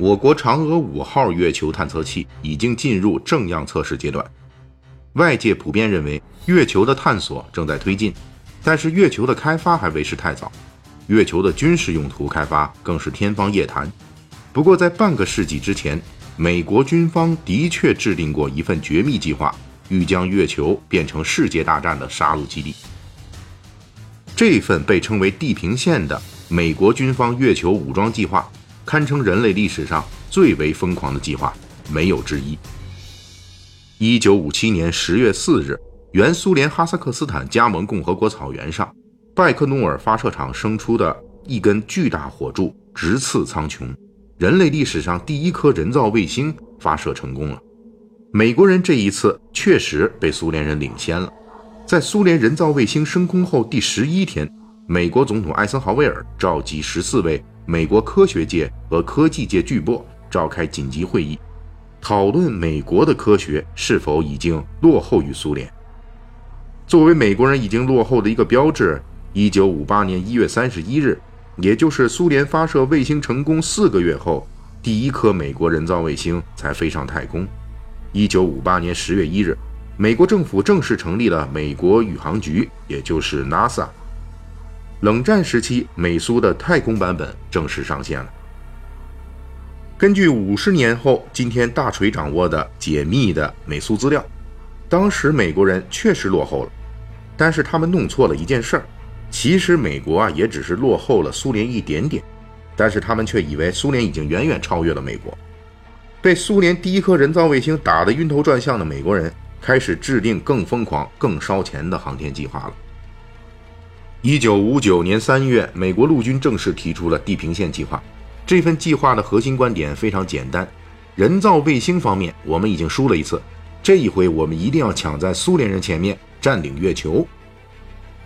我国嫦娥五号月球探测器已经进入正样测试阶段，外界普遍认为月球的探索正在推进，但是月球的开发还为时太早，月球的军事用途开发更是天方夜谭。不过，在半个世纪之前，美国军方的确制定过一份绝密计划，欲将月球变成世界大战的杀戮基地。这份被称为“地平线”的美国军方月球武装计划。堪称人类历史上最为疯狂的计划，没有之一。一九五七年十月四日，原苏联哈萨克斯坦加盟共和国草原上，拜克努尔发射场生出的一根巨大火柱直刺苍穹，人类历史上第一颗人造卫星发射成功了。美国人这一次确实被苏联人领先了。在苏联人造卫星升空后第十一天，美国总统艾森豪威尔召集十四位。美国科学界和科技界巨擘召开紧急会议，讨论美国的科学是否已经落后于苏联。作为美国人已经落后的一个标志，一九五八年一月三十一日，也就是苏联发射卫星成功四个月后，第一颗美国人造卫星才飞上太空。一九五八年十月一日，美国政府正式成立了美国宇航局，也就是 NASA。冷战时期，美苏的太空版本正式上线了。根据五十年后今天大锤掌握的解密的美苏资料，当时美国人确实落后了，但是他们弄错了一件事儿。其实美国啊也只是落后了苏联一点点，但是他们却以为苏联已经远远超越了美国。被苏联第一颗人造卫星打得晕头转向的美国人，开始制定更疯狂、更烧钱的航天计划了。一九五九年三月，美国陆军正式提出了地平线计划。这份计划的核心观点非常简单：人造卫星方面，我们已经输了一次，这一回我们一定要抢在苏联人前面占领月球。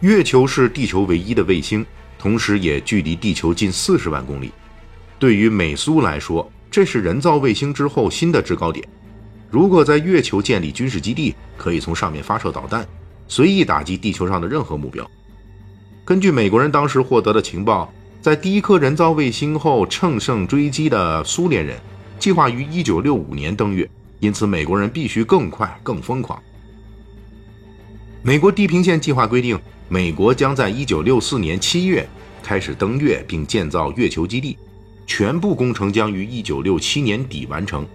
月球是地球唯一的卫星，同时也距离地球近四十万公里。对于美苏来说，这是人造卫星之后新的制高点。如果在月球建立军事基地，可以从上面发射导弹，随意打击地球上的任何目标。根据美国人当时获得的情报，在第一颗人造卫星后乘胜追击的苏联人计划于1965年登月，因此美国人必须更快、更疯狂。美国地平线计划规定，美国将在1964年7月开始登月并建造月球基地，全部工程将于1967年底完成。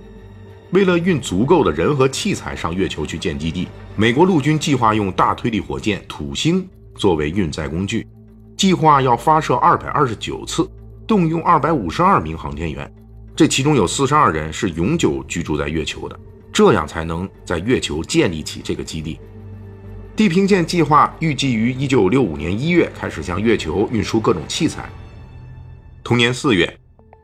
为了运足够的人和器材上月球去建基地，美国陆军计划用大推力火箭土星。作为运载工具，计划要发射二百二十九次，动用二百五十二名航天员，这其中有四十二人是永久居住在月球的，这样才能在月球建立起这个基地。地平线计划预计于一九六五年一月开始向月球运输各种器材。同年四月，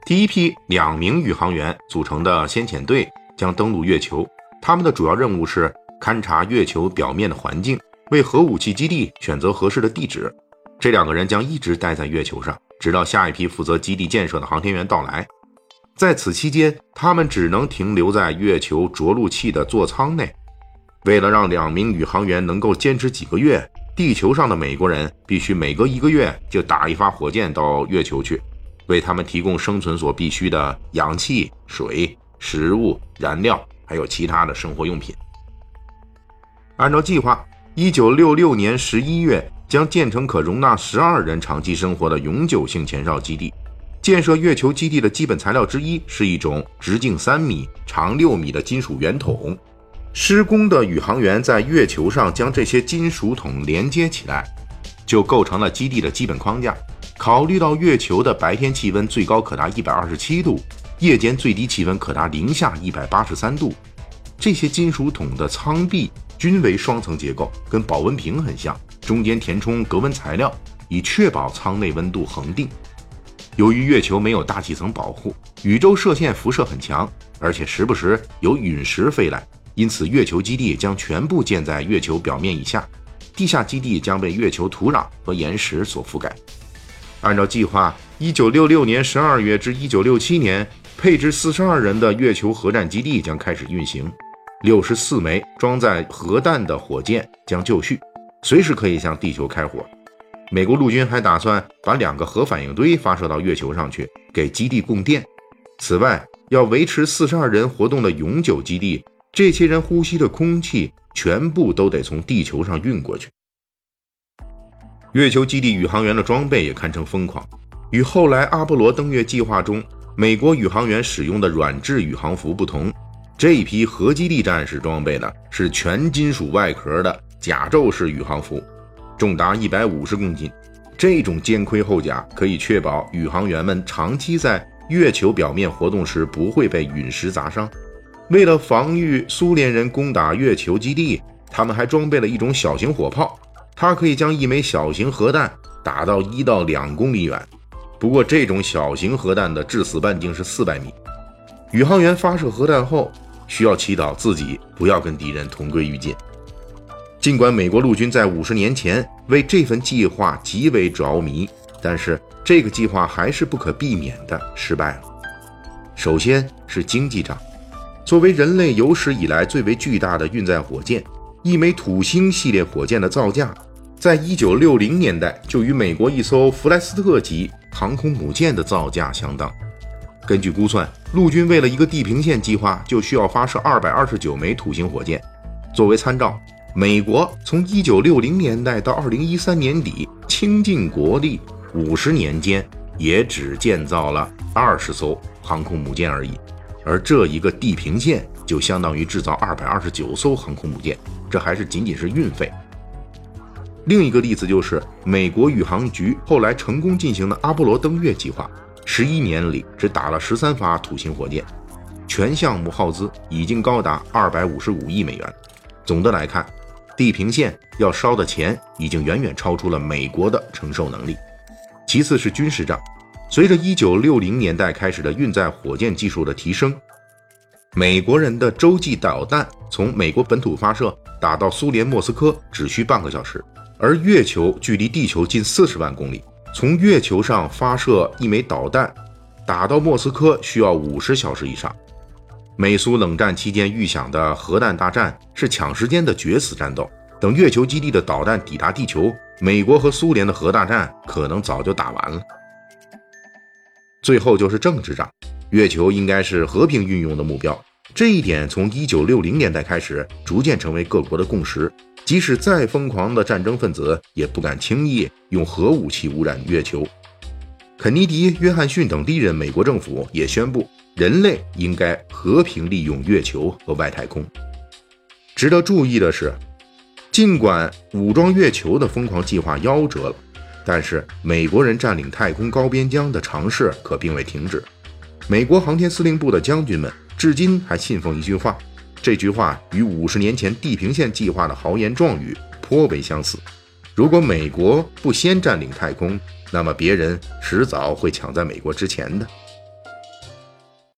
第一批两名宇航员组成的先遣队将登陆月球，他们的主要任务是勘察月球表面的环境。为核武器基地选择合适的地址，这两个人将一直待在月球上，直到下一批负责基地建设的航天员到来。在此期间，他们只能停留在月球着陆器的座舱内。为了让两名宇航员能够坚持几个月，地球上的美国人必须每隔一个月就打一发火箭到月球去，为他们提供生存所必需的氧气、水、食物、燃料，还有其他的生活用品。按照计划。一九六六年十一月，将建成可容纳十二人长期生活的永久性前哨基地。建设月球基地的基本材料之一是一种直径三米、长六米的金属圆筒。施工的宇航员在月球上将这些金属筒连接起来，就构成了基地的基本框架。考虑到月球的白天气温最高可达一百二十七度，夜间最低气温可达零下一百八十三度，这些金属筒的舱壁。均为双层结构，跟保温瓶很像，中间填充隔温材料，以确保舱内温度恒定。由于月球没有大气层保护，宇宙射线辐射很强，而且时不时有陨石飞来，因此月球基地将全部建在月球表面以下，地下基地将被月球土壤和岩石所覆盖。按照计划，一九六六年十二月至一九六七年，配置四十二人的月球核战基地将开始运行，六十四枚装载核弹的火箭将就绪，随时可以向地球开火。美国陆军还打算把两个核反应堆发射到月球上去，给基地供电。此外，要维持四十二人活动的永久基地，这些人呼吸的空气全部都得从地球上运过去。月球基地宇航员的装备也堪称疯狂，与后来阿波罗登月计划中美国宇航员使用的软质宇航服不同，这一批核基地战士装备呢是全金属外壳的甲胄式宇航服。重达一百五十公斤，这种肩盔厚甲可以确保宇航员们长期在月球表面活动时不会被陨石砸伤。为了防御苏联人攻打月球基地，他们还装备了一种小型火炮，它可以将一枚小型核弹打到一到两公里远。不过，这种小型核弹的致死半径是四百米。宇航员发射核弹后，需要祈祷自己不要跟敌人同归于尽。尽管美国陆军在五十年前为这份计划极为着迷，但是这个计划还是不可避免的失败了。首先是经济上，作为人类有史以来最为巨大的运载火箭，一枚土星系列火箭的造价，在一九六零年代就与美国一艘弗莱斯特级航空母舰的造价相当。根据估算，陆军为了一个地平线计划，就需要发射二百二十九枚土星火箭。作为参照。美国从一九六零年代到二零一三年底倾尽国力，五十年间也只建造了二十艘航空母舰而已，而这一个地平线就相当于制造二百二十九艘航空母舰，这还是仅仅是运费。另一个例子就是美国宇航局后来成功进行的阿波罗登月计划，十一年里只打了十三发土星火箭，全项目耗资已经高达二百五十五亿美元。总的来看。地平线要烧的钱已经远远超出了美国的承受能力。其次是军事战，随着1960年代开始的运载火箭技术的提升，美国人的洲际导弹从美国本土发射打到苏联莫斯科只需半个小时，而月球距离地球近四十万公里，从月球上发射一枚导弹打到莫斯科需要五十小时以上。美苏冷战期间预想的核弹大战是抢时间的决死战斗。等月球基地的导弹抵达地球，美国和苏联的核大战可能早就打完了。最后就是政治上，月球应该是和平运用的目标，这一点从1960年代开始逐渐成为各国的共识。即使再疯狂的战争分子，也不敢轻易用核武器污染月球。肯尼迪、约翰逊等历任美国政府也宣布。人类应该和平利用月球和外太空。值得注意的是，尽管武装月球的疯狂计划夭折了，但是美国人占领太空高边疆的尝试可并未停止。美国航天司令部的将军们至今还信奉一句话，这句话与五十年前地平线计划的豪言壮语颇为相似：如果美国不先占领太空，那么别人迟早会抢在美国之前的。